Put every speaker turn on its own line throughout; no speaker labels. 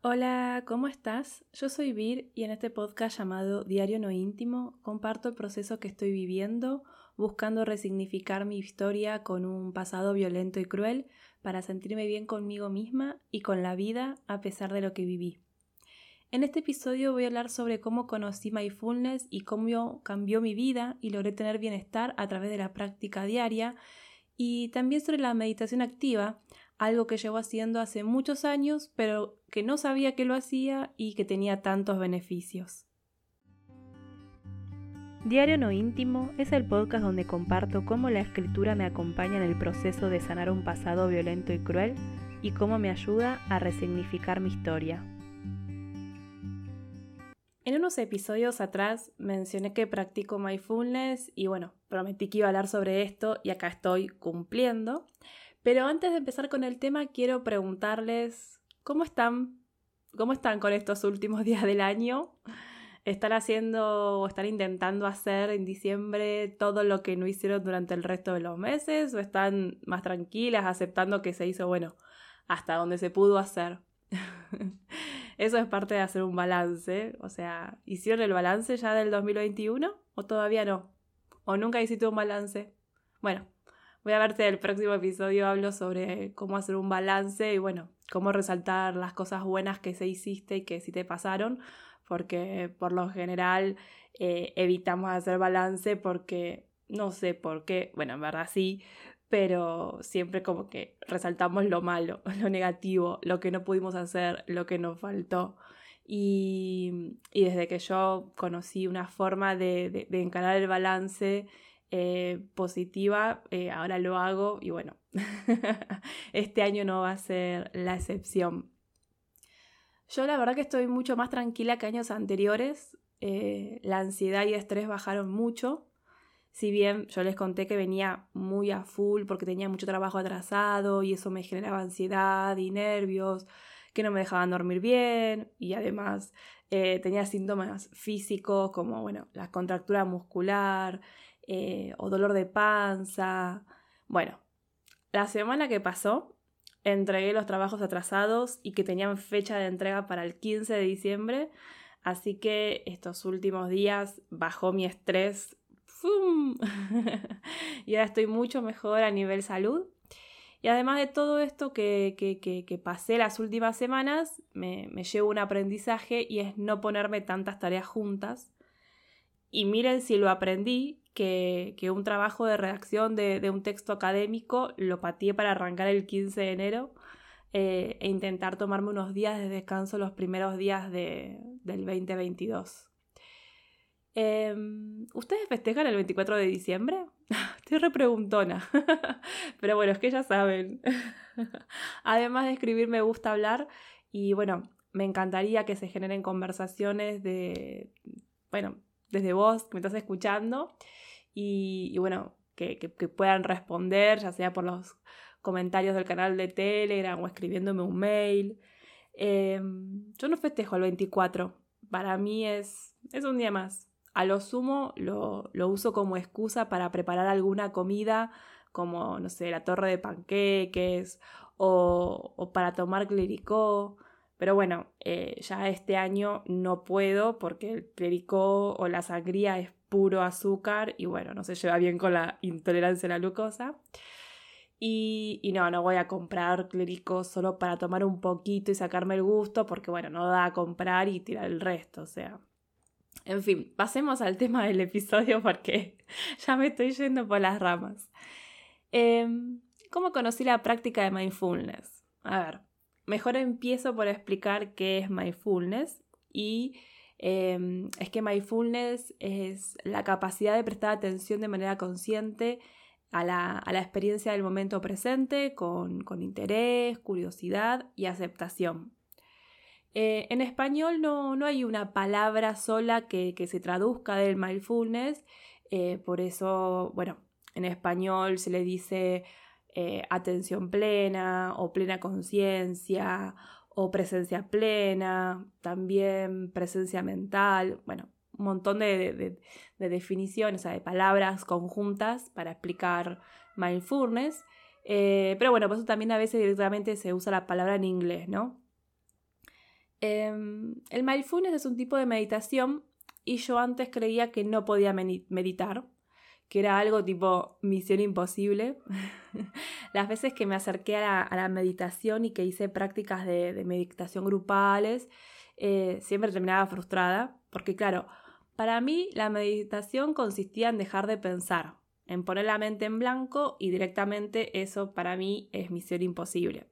Hola, ¿cómo estás? Yo soy Vir y en este podcast llamado Diario No Íntimo comparto el proceso que estoy viviendo, buscando resignificar mi historia con un pasado violento y cruel para sentirme bien conmigo misma y con la vida a pesar de lo que viví. En este episodio voy a hablar sobre cómo conocí mindfulness y cómo cambió mi vida y logré tener bienestar a través de la práctica diaria y también sobre la meditación activa, algo que llevo haciendo hace muchos años, pero que no sabía que lo hacía y que tenía tantos beneficios. Diario No Íntimo es el podcast donde comparto cómo la escritura me acompaña en el proceso de sanar un pasado violento y cruel y cómo me ayuda a resignificar mi historia. En unos episodios atrás mencioné que practico mindfulness y bueno, prometí que iba a hablar sobre esto y acá estoy cumpliendo. Pero antes de empezar con el tema, quiero preguntarles cómo están, cómo están con estos últimos días del año. ¿Están haciendo o están intentando hacer en diciembre todo lo que no hicieron durante el resto de los meses? ¿O están más tranquilas, aceptando que se hizo, bueno, hasta donde se pudo hacer? Eso es parte de hacer un balance. O sea, ¿hicieron el balance ya del 2021 o todavía no? ¿O nunca hiciste un balance? Bueno, Voy a verte el próximo episodio, hablo sobre cómo hacer un balance y bueno, cómo resaltar las cosas buenas que se hiciste y que sí te pasaron, porque por lo general eh, evitamos hacer balance porque no sé por qué, bueno, en verdad sí, pero siempre como que resaltamos lo malo, lo negativo, lo que no pudimos hacer, lo que nos faltó. Y, y desde que yo conocí una forma de, de encarar el balance, eh, positiva, eh, ahora lo hago y bueno, este año no va a ser la excepción. Yo la verdad que estoy mucho más tranquila que años anteriores, eh, la ansiedad y estrés bajaron mucho, si bien yo les conté que venía muy a full porque tenía mucho trabajo atrasado y eso me generaba ansiedad y nervios que no me dejaban dormir bien y además tenía síntomas físicos como bueno, la contractura muscular, eh, o dolor de panza. Bueno, la semana que pasó entregué los trabajos atrasados y que tenían fecha de entrega para el 15 de diciembre, así que estos últimos días bajó mi estrés y ahora estoy mucho mejor a nivel salud. Y además de todo esto que, que, pasé las últimas semanas, me, me llevo un aprendizaje y es no ponerme tantas tareas juntas. Y miren si lo aprendí, que, un trabajo de redacción de, un texto académico lo pateé para arrancar el 15 de enero eh, e intentar tomarme unos días de descanso los primeros días del 2022. Em, ¿Ustedes festejan el 24 de diciembre? Estoy repreguntona. Pero bueno, es que ya saben. Además de escribir, me gusta hablar y bueno, me encantaría que se generen conversaciones de, bueno, desde vos que me estás escuchando y, bueno, que, puedan responder, ya sea por los comentarios del canal de Telegram o escribiéndome un mail. Em, yo no festejo el 24, para mí es, es un día más. A lo sumo lo, uso como excusa para preparar alguna comida, como, no sé, la torre de panqueques o, o para tomar clericó. Pero bueno, eh, ya este año no puedo porque el clericó o la sangría es puro azúcar y bueno, no se lleva bien con la intolerancia a la glucosa. Y, y, no, no voy a comprar clericó solo para tomar un poquito y sacarme el gusto porque bueno, no da a comprar y tirar el resto, o sea. En fin, pasemos al tema del episodio porque ya me estoy yendo por las ramas. Em, ¿Cómo conocí la práctica de mindfulness? A ver, Mejor empiezo por explicar qué es mindfulness y em, es que mindfulness es la capacidad de prestar atención de manera consciente a la, experiencia del momento presente con, interés, curiosidad y aceptación. Eh, en español no, hay una palabra sola que, se traduzca del mindfulness, eh, por eso, bueno, en español se le dice eh, atención plena o plena conciencia o presencia plena, también presencia mental, bueno, un montón de, definiciones, de palabras conjuntas para explicar mindfulness. Pero bueno, por eso también a veces directamente se usa la palabra en inglés, ¿no? Em, el mindfulness es un tipo de meditación y yo antes creía que no podía meditar, que era algo tipo misión imposible. Las veces que me acerqué a la, meditación y que hice prácticas de, meditación grupales, eh, siempre terminaba frustrada, porque claro, para mí la meditación consistía en dejar de pensar, en poner la mente en blanco y directamente eso para mí es misión imposible.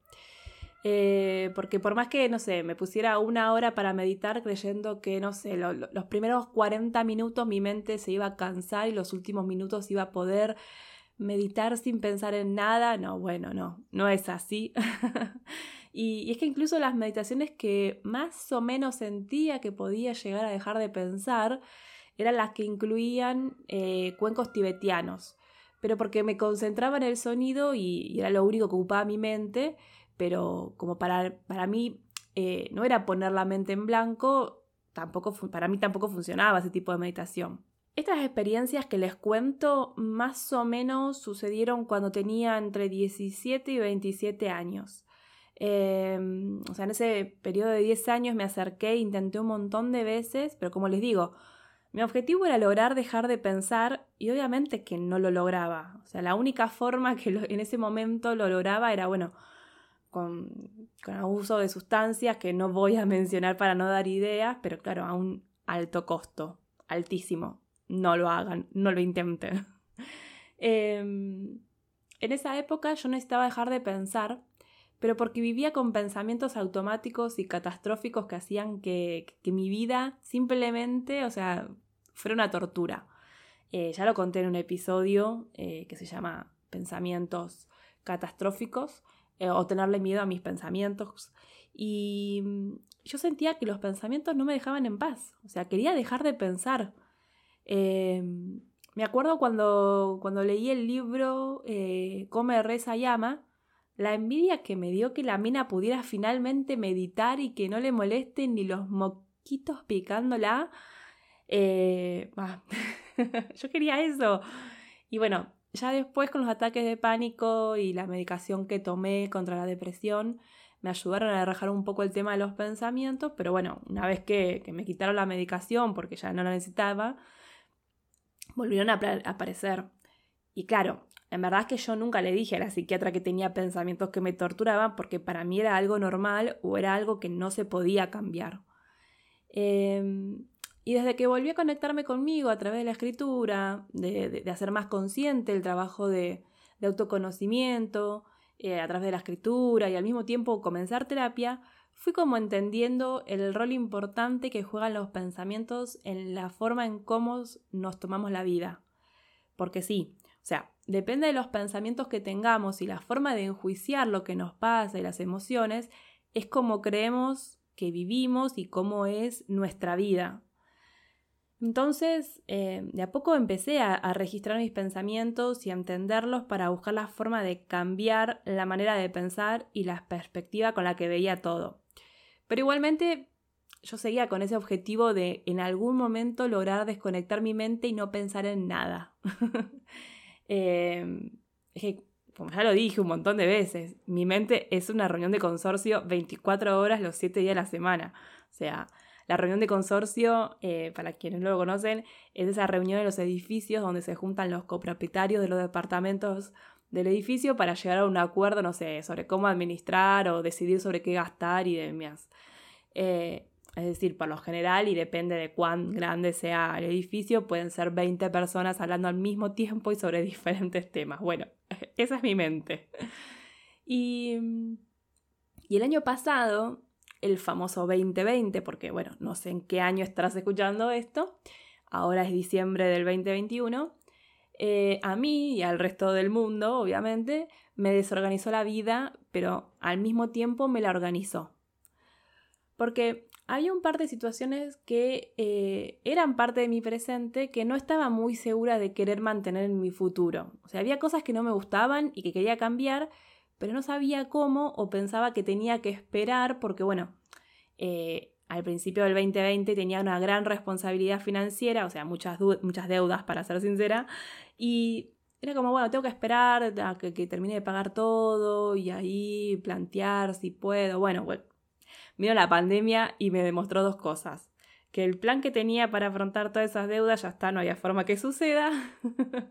Eh, porque por más que, no sé, me pusiera una hora para meditar creyendo que, no sé, los primeros 40 minutos mi mente se iba a cansar y los últimos minutos iba a poder meditar sin pensar en nada, no, bueno, no, no es así. y, es que incluso las meditaciones que más o menos sentía que podía llegar a dejar de pensar eran las que incluían eh, cuencos tibetianos, pero porque me concentraba en el sonido y era lo único que ocupaba mi mente pero como para, para mí eh, no era poner la mente en blanco, tampoco, para mí tampoco funcionaba ese tipo de meditación. Estas experiencias que les cuento más o menos sucedieron cuando tenía entre 17 y 27 años. Em, o sea, en ese periodo de 10 años me acerqué, intenté un montón de veces, pero como les digo, mi objetivo era lograr dejar de pensar y obviamente que no lo lograba. O sea, la única forma que en ese momento lo lograba era, bueno, con, abuso de sustancias que no voy a mencionar para no dar ideas, pero claro, a un alto costo, altísimo. No lo hagan, no lo intenten. Em, en esa época yo necesitaba dejar de pensar, pero porque vivía con pensamientos automáticos y catastróficos que hacían que, mi vida simplemente, o sea, fuera una tortura. Eh, ya lo conté en un episodio eh, que se llama Pensamientos catastróficos, eh, o tenerle miedo a mis pensamientos. Y mm, yo sentía que los pensamientos no me dejaban en paz, o sea, quería dejar de pensar. Em, me acuerdo cuando, cuando leí el libro eh, Come, Reza, Llama, la envidia que me dio que la mina pudiera finalmente meditar y que no le molesten ni los moquitos picándola. Eh, yo quería eso. Y bueno, ya después con los ataques de pánico y la medicación que tomé contra la depresión, me ayudaron a relajar un poco el tema de los pensamientos, pero bueno, una vez que, me quitaron la medicación porque ya no la necesitaba, volvieron a aparecer. Y claro, en verdad es que yo nunca le dije a la psiquiatra que tenía pensamientos que me torturaban porque para mí era algo normal o era algo que no se podía cambiar. Eh, y desde que volví a conectarme conmigo a través de la escritura, de, hacer más consciente el trabajo de, autoconocimiento, eh, a través de la escritura y al mismo tiempo comenzar terapia, fui como entendiendo el rol importante que juegan los pensamientos en la forma en cómo nos tomamos la vida. Porque sí, o sea, depende de los pensamientos que tengamos y la forma de enjuiciar lo que nos pasa y las emociones, es como creemos que vivimos y cómo es nuestra vida. Entonces, eh, de a poco empecé a, registrar mis pensamientos y a entenderlos para buscar la forma de cambiar la manera de pensar y la perspectiva con la que veía todo. Pero igualmente yo seguía con ese objetivo de en algún momento lograr desconectar mi mente y no pensar en nada. Eh, es que, como ya lo dije un montón de veces, mi mente es una reunión de consorcio 24 horas los 7 días de la semana. O sea, la reunión de consorcio, eh, para quienes no lo conocen, es esa reunión en los edificios donde se juntan los copropietarios de los departamentos del edificio para llegar a un acuerdo, no sé, sobre cómo administrar o decidir sobre qué gastar y demás. Eh, es decir, por lo general, y depende de cuán grande sea el edificio, pueden ser 20 personas hablando al mismo tiempo y sobre diferentes temas. Bueno, esa es mi mente. Y, y el año pasado el famoso 2020, porque bueno, no sé en qué año estarás escuchando esto, ahora es diciembre del 2021, eh, a mí y al resto del mundo, obviamente, me desorganizó la vida, pero al mismo tiempo me la organizó. Porque había un par de situaciones que eh, eran parte de mi presente que no estaba muy segura de querer mantener en mi futuro. O sea, había cosas que no me gustaban y que quería cambiar, pero no sabía cómo o pensaba que tenía que esperar porque, bueno, eh, al principio del 2020 tenía una gran responsabilidad financiera, o sea, muchas, muchas deudas, para ser sincera, y era como, bueno, tengo que esperar a que, termine de pagar todo y ahí plantear si puedo. Bueno, vino la pandemia y me demostró dos cosas. Que el plan que tenía para afrontar todas esas deudas ya está, no había forma que suceda.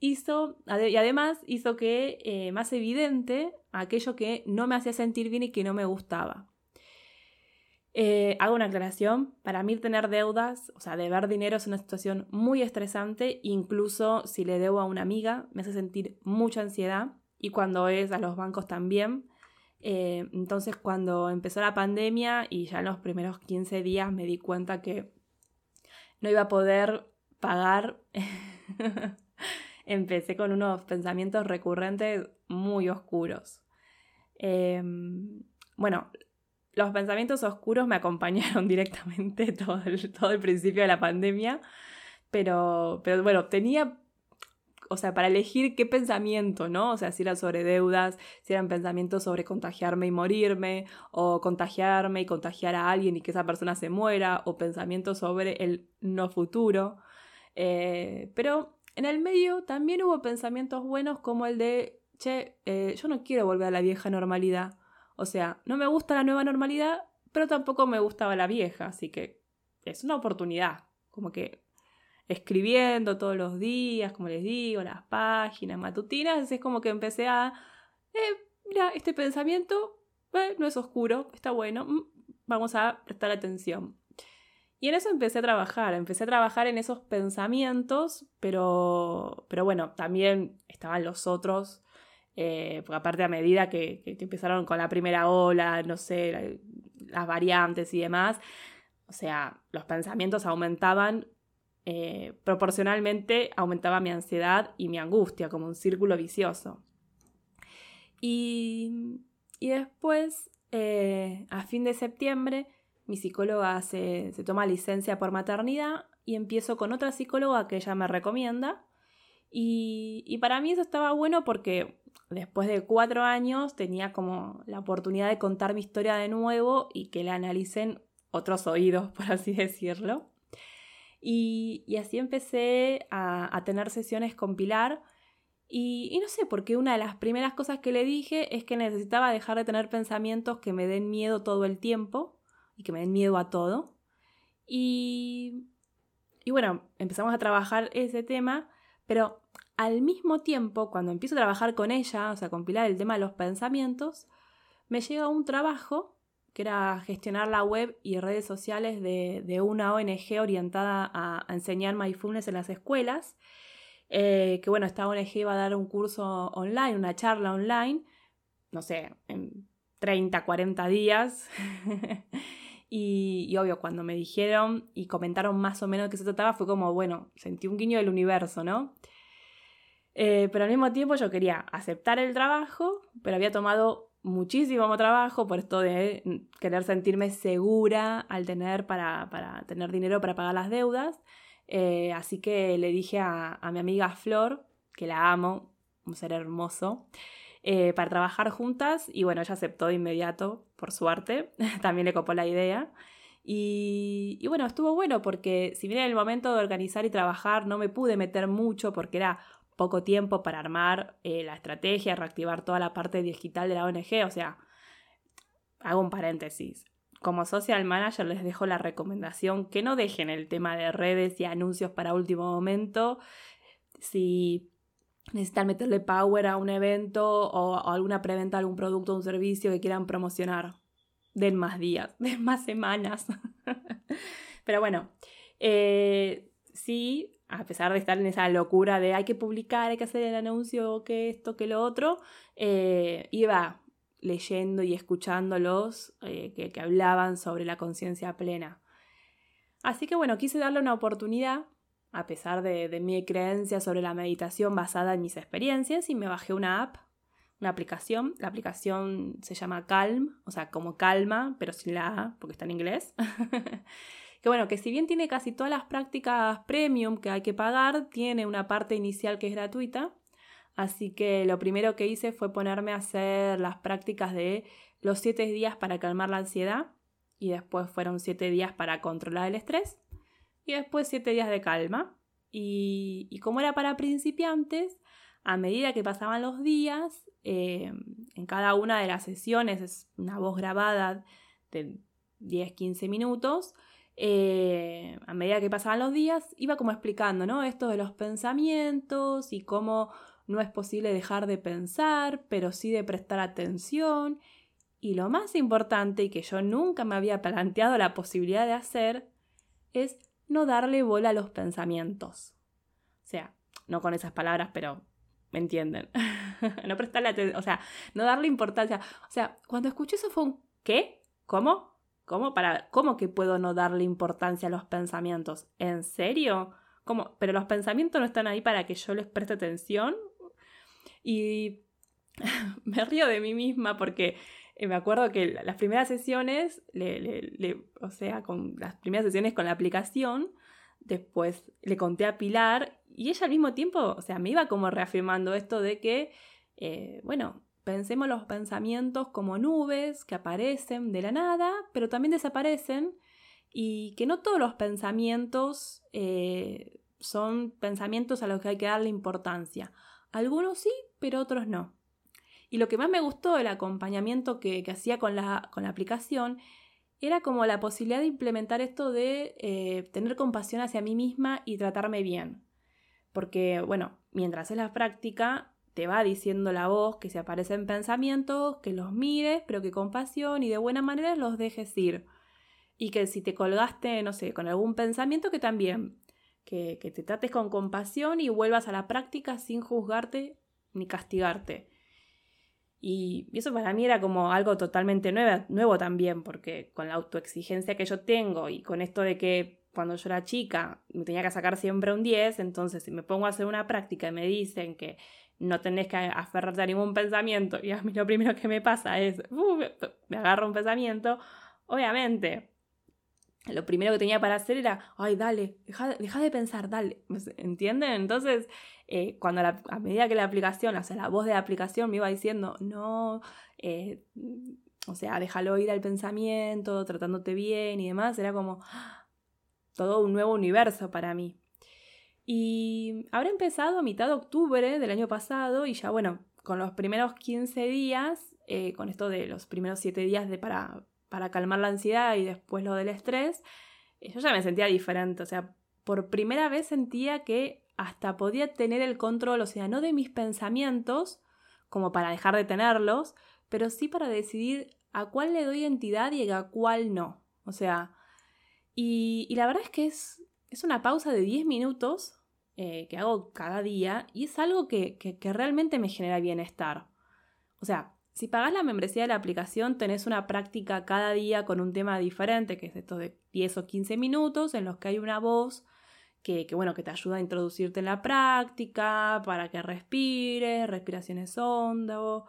hizo, y además hizo que eh, más evidente aquello que no me hacía sentir bien y que no me gustaba. Eh, hago una aclaración, para mí tener deudas, o sea, deber dinero es una situación muy estresante, incluso si le debo a una amiga, me hace sentir mucha ansiedad y cuando es a los bancos también. Eh, entonces cuando empezó la pandemia y ya en los primeros 15 días me di cuenta que no iba a poder pagar, empecé con unos pensamientos recurrentes muy oscuros. Em, bueno, los pensamientos oscuros me acompañaron directamente todo el, principio de la pandemia, pero, pero bueno, tenía, o sea, para elegir qué pensamiento, ¿no? O sea, si eran sobre deudas, si eran pensamientos sobre contagiarme y morirme, o contagiarme y contagiar a alguien y que esa persona se muera, o pensamientos sobre el no futuro. Eh, pero en el medio también hubo pensamientos buenos como el de, che, eh, yo no quiero volver a la vieja normalidad o sea, no me gusta la nueva normalidad, pero tampoco me gustaba la vieja, así que es una oportunidad, como que escribiendo todos los días, como les digo, las páginas matutinas, es como que empecé a, eh, mira, este pensamiento eh, no es oscuro, está bueno, mm, vamos a prestar atención. Y en eso empecé a trabajar, empecé a trabajar en esos pensamientos, pero, pero bueno, también estaban los otros eh, aparte a medida que, empezaron con la primera ola, no sé, las variantes y demás, o sea, los pensamientos aumentaban, eh, proporcionalmente aumentaba mi ansiedad y mi angustia, como un círculo vicioso. Y, después, eh, a fin de septiembre, mi psicóloga se, toma licencia por maternidad y empiezo con otra psicóloga que ella me recomienda. Y, para mí eso estaba bueno porque después de cuatro años tenía como la oportunidad de contar mi historia de nuevo y que la analicen otros oídos, por así decirlo. Y, así empecé a, tener sesiones con Pilar. Y, y, no sé, porque una de las primeras cosas que le dije es que necesitaba dejar de tener pensamientos que me den miedo todo el tiempo y que me den miedo a todo. Y, y bueno, empezamos a trabajar ese tema, pero al mismo tiempo, cuando empiezo a trabajar con ella, o sea, compilar el tema de los pensamientos, me llega un trabajo que era gestionar la web y redes sociales de, una ONG orientada a, enseñar mindfulness en las escuelas. Eh, que bueno, esta ONG iba a dar un curso online, una charla online, no sé, en 30, 40 días. y, obvio, cuando me dijeron y comentaron más o menos de qué se trataba, fue como, bueno, sentí un guiño del universo, ¿no? Eh, pero al mismo tiempo yo quería aceptar el trabajo, pero había tomado muchísimo trabajo por esto de mm, querer sentirme segura al tener para, tener dinero para pagar las deudas. Eh, así que le dije a, mi amiga Flor, que la amo, un ser hermoso, eh, para trabajar juntas y bueno, ella aceptó de inmediato, por suerte, también le copó la idea. Y, bueno, estuvo bueno porque si bien en el momento de organizar y trabajar no me pude meter mucho porque era poco tiempo para armar eh, la estrategia, reactivar toda la parte digital de la ONG. O sea, hago un paréntesis. Como social manager les dejo la recomendación que no dejen el tema de redes y anuncios para último momento. Si necesitan meterle power a un evento o, alguna preventa algún producto o un servicio que quieran promocionar, den más días, den más semanas. Pero bueno, eh, sí, a pesar de estar en esa locura de hay que publicar, hay que hacer el anuncio, que esto, que lo otro, eh, iba leyendo y escuchándolos eh, que, hablaban sobre la conciencia plena. Así que bueno, quise darle una oportunidad, a pesar de, mi creencia sobre la meditación basada en mis experiencias, y me bajé una app, una aplicación. La aplicación se llama Calm, o sea, como calma, pero sin la A, porque está en inglés. que bueno, que si bien tiene casi todas las prácticas premium que hay que pagar, tiene una parte inicial que es gratuita. Así que lo primero que hice fue ponerme a hacer las prácticas de los 7 días para calmar la ansiedad y después fueron 7 días para controlar el estrés y después 7 días de calma. Y, como era para principiantes, a medida que pasaban los días, eh, en cada una de las sesiones, es una voz grabada de 10, 15 minutos, eh, a medida que pasaban los días, iba como explicando, ¿no? Esto de los pensamientos y cómo no es posible dejar de pensar, pero sí de prestar atención. Y lo más importante y que yo nunca me había planteado la posibilidad de hacer es no darle bola a los pensamientos. O sea, no con esas palabras, pero me entienden. no prestarle atención, o sea, no darle importancia. O sea, cuando escuché eso fue un ¿qué? ¿Cómo? ¿Cómo? Para, ¿Cómo que puedo no darle importancia a los pensamientos? ¿En serio? ¿Cómo? ¿Pero los pensamientos no están ahí para que yo les preste atención? Y me río de mí misma porque me acuerdo que las primeras sesiones, o sea, con las primeras sesiones con la aplicación, después le conté a Pilar y ella al mismo tiempo, o sea, me iba como reafirmando esto de que, eh, bueno, pensemos los pensamientos como nubes que aparecen de la nada, pero también desaparecen y que no todos los pensamientos eh, son pensamientos a los que hay que darle importancia. Algunos sí, pero otros no. Y lo que más me gustó del acompañamiento que, hacía con la, con la, aplicación era como la posibilidad de implementar esto de eh, tener compasión hacia mí misma y tratarme bien. Porque, bueno, mientras es la práctica, te va diciendo la voz que se aparecen pensamientos, que los mires, pero que con pasión y de buena manera los dejes ir. Y que si te colgaste, no sé, con algún pensamiento, que también que, te trates con compasión y vuelvas a la práctica sin juzgarte ni castigarte. Y, eso para mí era como algo totalmente nuevo, nuevo también, porque con la autoexigencia que yo tengo y con esto de que cuando yo era chica me tenía que sacar siempre un 10, entonces si me pongo a hacer una práctica y me dicen que no tenés que aferrarte a ningún pensamiento y a mí lo primero que me pasa es, uh, me agarro un pensamiento, obviamente lo primero que tenía para hacer era, ay, dale, deja, de pensar, dale, ¿entienden? Entonces, eh, cuando a medida que la aplicación, o sea, la voz de la aplicación me iba diciendo, no, eh, o sea, déjalo ir al pensamiento, tratándote bien y demás, era como todo un nuevo universo para mí. Y habrá empezado a mitad de octubre del año pasado y ya, bueno, con los primeros 15 días, eh, con esto de los primeros 7 días de para para calmar la ansiedad y después lo del estrés, eh, yo ya me sentía diferente. O sea, por primera vez sentía que hasta podía tener el control, o sea, no de mis pensamientos, como para dejar de tenerlos, pero sí para decidir a cuál le doy entidad y a cuál no. O sea, y, la verdad es que es, es una pausa de 10 minutos eh, que hago cada día y es algo que, que realmente me genera bienestar. O sea, si pagás la membresía de la aplicación, tenés una práctica cada día con un tema diferente, que es esto de 10 o 15 minutos, en los que hay una voz que, bueno, que te ayuda a introducirte en la práctica, para que respires, respiraciones hondas,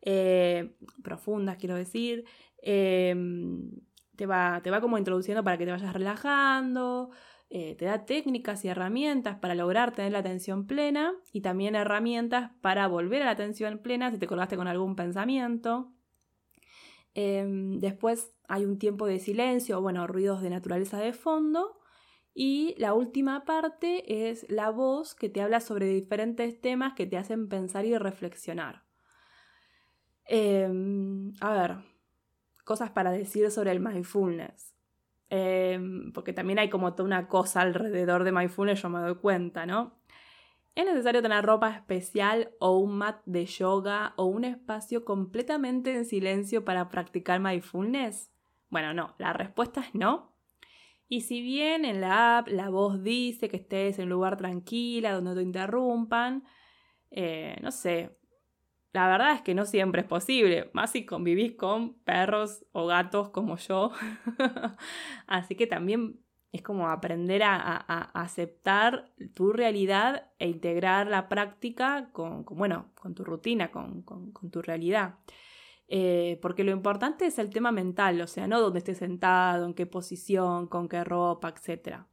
eh, profundas, quiero decir. Em, te, va, te va como introduciendo para que te vayas relajando. Eh, te da técnicas y herramientas para lograr tener la atención plena y también herramientas para volver a la atención plena si te colgaste con algún pensamiento. Em, después hay un tiempo de silencio, bueno, ruidos de naturaleza de fondo. Y la última parte es la voz que te habla sobre diferentes temas que te hacen pensar y reflexionar. Em, a ver, cosas para decir sobre el mindfulness. Em, porque también hay como toda una cosa alrededor de mindfulness, yo me doy cuenta, ¿no? ¿Es necesario tener ropa especial o un mat de yoga o un espacio completamente en silencio para practicar mindfulness? Bueno, no, la respuesta es no. Y si bien en la app la voz dice que estés en un lugar tranquila, donde no te interrumpan, eh, no sé, la verdad es que no siempre es posible, más si convivís con perros o gatos como yo. Así que también es como aprender a, aceptar tu realidad e integrar la práctica con, bueno, con tu rutina, con, tu realidad. Eh, porque lo importante es el tema mental, o sea, no dónde estés sentado, en qué posición, con qué ropa, etc.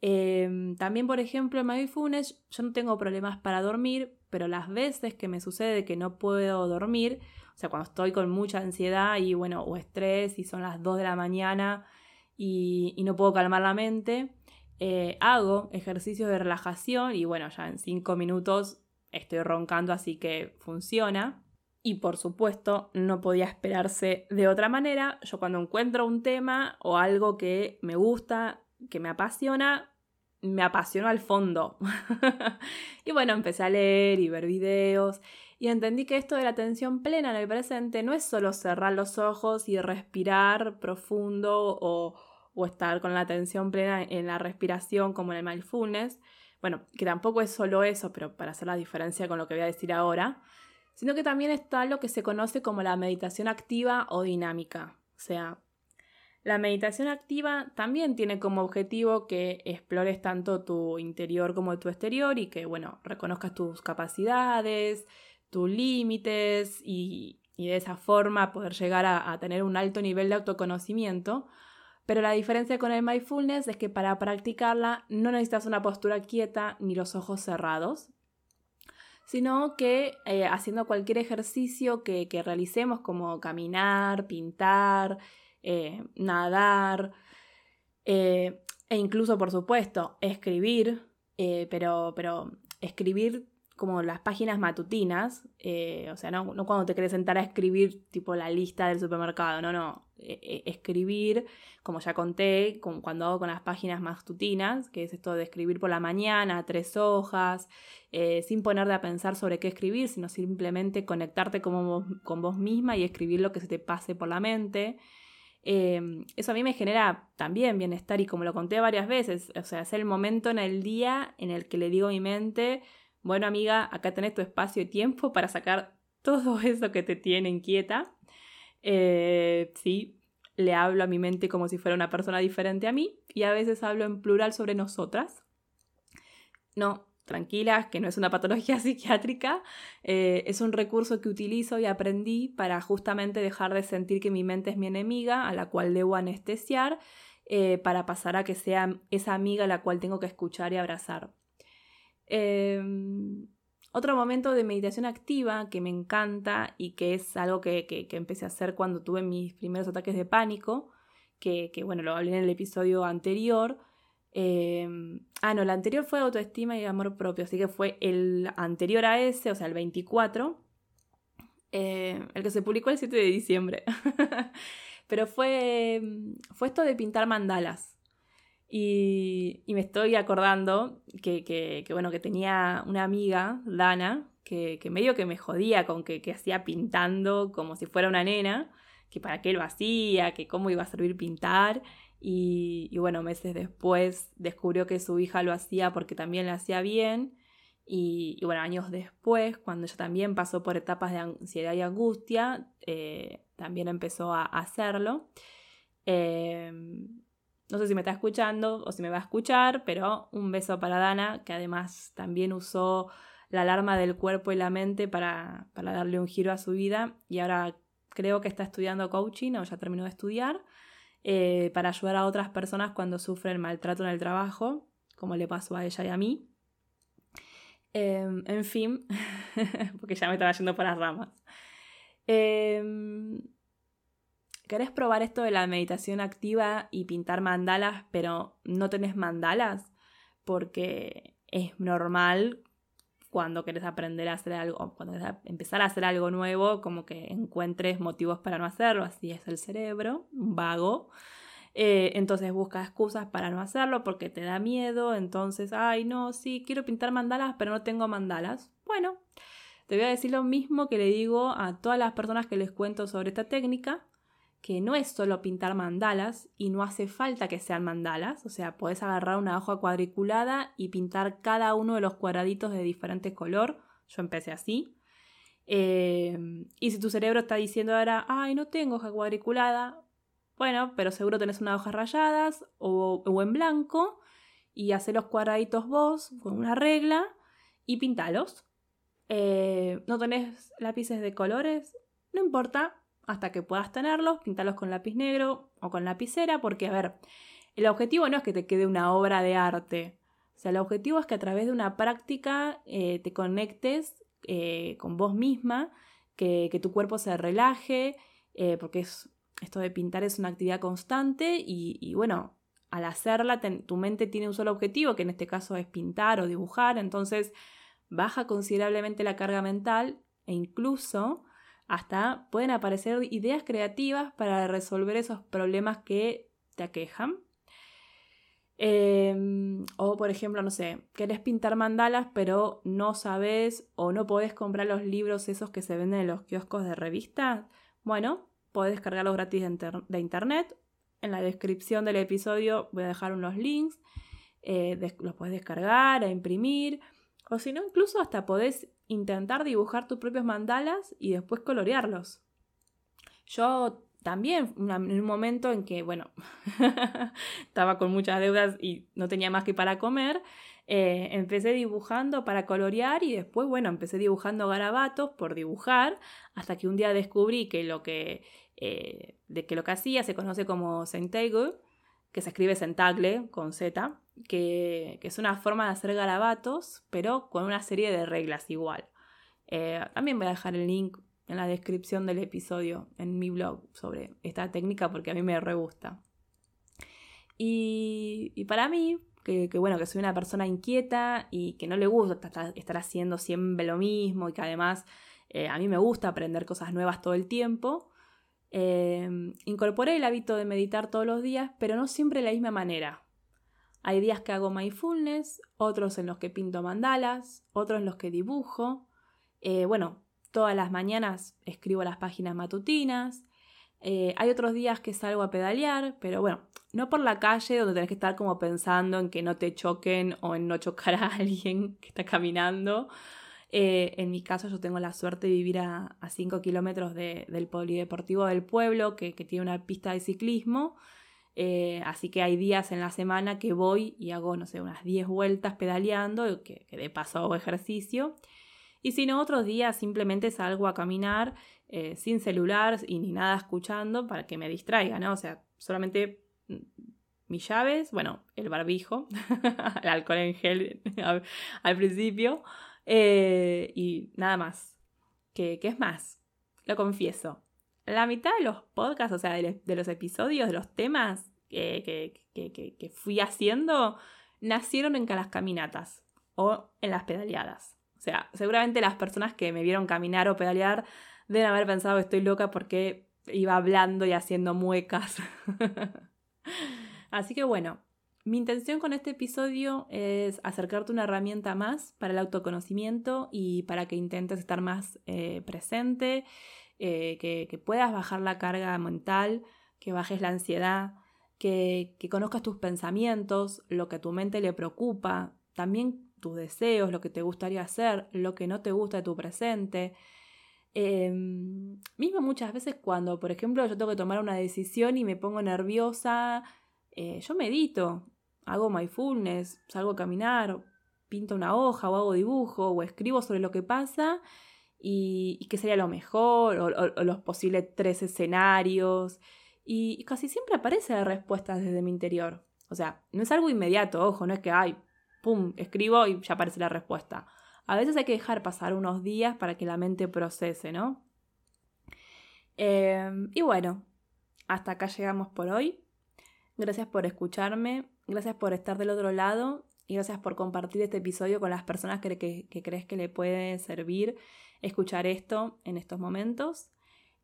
Em, también, por ejemplo, en Mindfulness yo no tengo problemas para dormir, pero las veces que me sucede que no puedo dormir, o sea, cuando estoy con mucha ansiedad y bueno, o estrés y son las 2 de la mañana y, no puedo calmar la mente, eh, hago ejercicios de relajación y bueno, ya en 5 minutos estoy roncando, así que funciona. Y por supuesto, no podía esperarse de otra manera. Yo cuando encuentro un tema o algo que me gusta, que me apasiona, me apasionó al fondo. y bueno, empecé a leer y ver videos y entendí que esto de la atención plena en el presente no es solo cerrar los ojos y respirar profundo o, o estar con la atención plena en la respiración como en el mindfulness. Bueno, que tampoco es solo eso, pero para hacer la diferencia con lo que voy a decir ahora, sino que también está lo que se conoce como la meditación activa o dinámica. O sea, la meditación activa también tiene como objetivo que explores tanto tu interior como tu exterior y que, bueno, reconozcas tus capacidades, tus límites y, de esa forma poder llegar a, tener un alto nivel de autoconocimiento. Pero la diferencia con el mindfulness es que para practicarla no necesitas una postura quieta ni los ojos cerrados, sino que eh, haciendo cualquier ejercicio que, que, realicemos como caminar, pintar, eh, nadar eh, e incluso, por supuesto, escribir, pero, pero escribir como las páginas matutinas, eh, o sea, no, cuando te querés sentar a escribir tipo la lista del supermercado, no, no, escribir, como ya conté, cuando hago con las páginas matutinas, que es esto de escribir por la mañana, tres hojas, eh, sin ponerte a pensar sobre qué escribir, sino simplemente conectarte con con vos misma y escribir lo que se te pase por la mente. Em, eso a mí me genera también bienestar y como lo conté varias veces, o sea, es el momento en el día en el que le digo a mi mente, bueno, amiga, acá tenés tu espacio y tiempo para sacar todo eso que te tiene inquieta. Eh, sí, le hablo a mi mente como si fuera una persona diferente a mí y a veces hablo en plural sobre nosotras. No, tranquilas, que no es una patología psiquiátrica, eh, es un recurso que utilizo y aprendí para justamente dejar de sentir que mi mente es mi enemiga, a la cual debo anestesiar, eh, para pasar a que sea esa amiga a la cual tengo que escuchar y abrazar. Em, otro momento de meditación activa que me encanta y que es algo que, empecé a hacer cuando tuve mis primeros ataques de pánico, que, bueno, lo hablé en el episodio anterior. Em, ah, no, el anterior fue autoestima y amor propio, así que fue el anterior a ese, o sea, el 24, eh, el que se publicó el 7 de diciembre. Pero fue, fue esto de pintar mandalas. Y, me estoy acordando que, bueno, que tenía una amiga, Dana, que, medio que me jodía con que, hacía pintando como si fuera una nena, que para qué lo hacía, que cómo iba a servir pintar. Y, bueno, meses después descubrió que su hija lo hacía porque también lo hacía bien. Y, bueno, años después, cuando ella también pasó por etapas de ansiedad y angustia, eh, también empezó a hacerlo. Eh, no sé si me está escuchando o si me va a escuchar, pero un beso para Dana, que además también usó la alarma del cuerpo y la mente para, darle un giro a su vida y ahora creo que está estudiando coaching o ya terminó de estudiar eh, para ayudar a otras personas cuando sufren maltrato en el trabajo, como le pasó a ella y a mí. Em, en fin, porque ya me estaba yendo por las ramas. Em, ¿Querés probar esto de la meditación activa y pintar mandalas, pero no tenés mandalas? Porque es normal cuando querés aprender a hacer algo, cuando querés empezar a hacer algo nuevo, como que encuentres motivos para no hacerlo, así es el cerebro, vago. Eh, entonces busca excusas para no hacerlo porque te da miedo, entonces, ay, no, sí, quiero pintar mandalas, pero no tengo mandalas. Bueno, te voy a decir lo mismo que le digo a todas las personas que les cuento sobre esta técnica que no es solo pintar mandalas y no hace falta que sean mandalas, o sea, puedes agarrar una hoja cuadriculada y pintar cada uno de los cuadraditos de diferente color. Yo empecé así. Eh, y si tu cerebro está diciendo ahora, ay, no tengo hoja cuadriculada, bueno, pero seguro tenés unas hojas rayadas o, en blanco y hace los cuadraditos vos con una regla y pintalos. Eh, ¿No tenés lápices de colores? No importa, hasta que puedas tenerlos, pintarlos con lápiz negro o con lapicera, porque, a ver, el objetivo no es que te quede una obra de arte. O sea, el objetivo es que a través de una práctica eh, te conectes eh, con vos misma, que, tu cuerpo se relaje, eh, porque es, esto de pintar es una actividad constante y, bueno, al hacerla tu mente tiene un solo objetivo, que en este caso es pintar o dibujar, entonces baja considerablemente la carga mental e incluso hasta pueden aparecer ideas creativas para resolver esos problemas que te aquejan. Em, o por ejemplo, no sé, querés pintar mandalas pero no sabes o no podés comprar los libros esos que se venden en los kioscos de revistas. Bueno, podés descargarlos gratis de, internet. En la descripción del episodio voy a dejar unos links. Eh, los podés descargar, a imprimir. O si no, incluso hasta podés intentar dibujar tus propios mandalas y después colorearlos. Yo también, en un momento en que, bueno, estaba con muchas deudas y no tenía más que para comer, eh, empecé dibujando para colorear y después, bueno, empecé dibujando garabatos por dibujar, hasta que un día descubrí que lo que, eh, de que, lo que hacía se conoce como Sentagle, que se escribe Centagle con Z, que, es una forma de hacer garabatos, pero con una serie de reglas igual. Eh, también voy a dejar el link en la descripción del episodio en mi blog sobre esta técnica porque a mí me re gusta. Y, para mí, que, bueno, que soy una persona inquieta y que no le gusta estar haciendo siempre lo mismo y que además eh, a mí me gusta aprender cosas nuevas todo el tiempo, eh, incorporé el hábito de meditar todos los días, pero no siempre de la misma manera. Hay días que hago mindfulness, otros en los que pinto mandalas, otros en los que dibujo. Eh, bueno, Todas las mañanas escribo las páginas matutinas. Eh, hay otros días que salgo a pedalear, pero bueno, no por la calle donde tenés que estar como pensando en que no te choquen o en no chocar a alguien que está caminando. Eh, en mi caso yo tengo la suerte de vivir a 5 kilómetros del polideportivo del pueblo que, tiene una pista de ciclismo. Eh, así que hay días en la semana que voy y hago, no sé, unas 10 vueltas pedaleando, que, que de paso hago ejercicio. Y si no, otros días simplemente salgo a caminar eh, sin celular y ni nada escuchando para que me distraiga, ¿no? O sea, solamente mm, mis llaves, bueno, el barbijo, el alcohol en gel al, principio, eh, y nada más. ¿Qué, es más? Lo confieso. La mitad de los podcasts, o sea, de, los episodios, de los temas que, que fui haciendo, nacieron en las caminatas o en las pedaleadas. O sea, seguramente las personas que me vieron caminar o pedalear deben haber pensado que estoy loca porque iba hablando y haciendo muecas. Así que bueno, mi intención con este episodio es acercarte una herramienta más para el autoconocimiento y para que intentes estar más eh, presente, eh, que, puedas bajar la carga mental, que bajes la ansiedad, que, conozcas tus pensamientos, lo que a tu mente le preocupa, también tus deseos, lo que te gustaría hacer, lo que no te gusta de tu presente. Em, mismo muchas veces cuando, por ejemplo, yo tengo que tomar una decisión y me pongo nerviosa, eh, yo medito, hago mindfulness, salgo a caminar, pinto una hoja o hago dibujo o escribo sobre lo que pasa y, qué sería lo mejor o, los posibles tres escenarios. Y, casi siempre aparece la respuesta desde mi interior. O sea, no es algo inmediato, ojo, no es que, ay, pum, escribo y ya aparece la respuesta. A veces hay que dejar pasar unos días para que la mente procese, ¿no? Em, y bueno, hasta acá llegamos por hoy. Gracias por escucharme, gracias por estar del otro lado y gracias por compartir este episodio con las personas que, crees que le puede servir escuchar esto en estos momentos.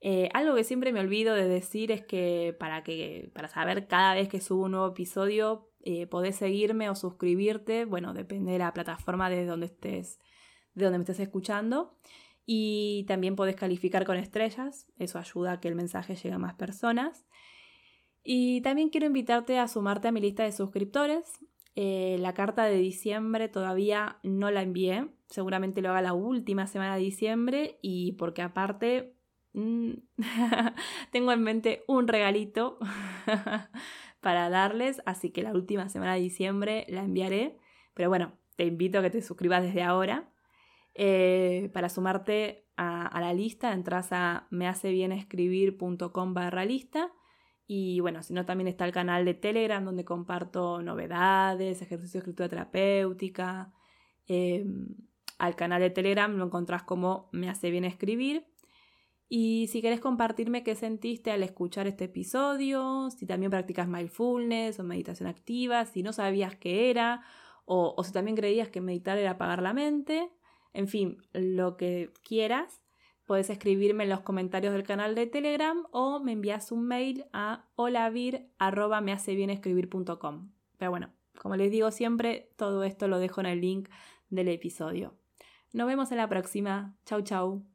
Eh, algo que siempre me olvido de decir es que para, que para saber cada vez que subo un nuevo episodio eh, podés seguirme o suscribirte, bueno, depende de la plataforma de donde estés, de donde me estés escuchando. Y también podés calificar con estrellas, eso ayuda a que el mensaje llegue a más personas. Y también quiero invitarte a sumarte a mi lista de suscriptores. Eh, la carta de diciembre todavía no la envié, seguramente lo haga la última semana de diciembre y porque aparte mm, tengo en mente un regalito para darles, así que la última semana de diciembre la enviaré. Pero bueno, te invito a que te suscribas desde ahora. Eh, para sumarte a, la lista, entras a mehacebienescribir.com barra lista. Y bueno, si no, también está el canal de Telegram donde comparto novedades, ejercicios de escritura terapéutica. Em, al canal de Telegram lo encontrás como Me hace bien escribir. Y si querés compartirme qué sentiste al escuchar este episodio, si también practicas mindfulness o meditación activa, si no sabías qué era, o, si también creías que meditar era apagar la mente, en fin, lo que quieras, Puedes escribirme en los comentarios del canal de Telegram o me envías un mail a holavir.mehacebienescribir.com. Pero bueno, como les digo siempre, todo esto lo dejo en el link del episodio. Nos vemos en la próxima. Chau, chau.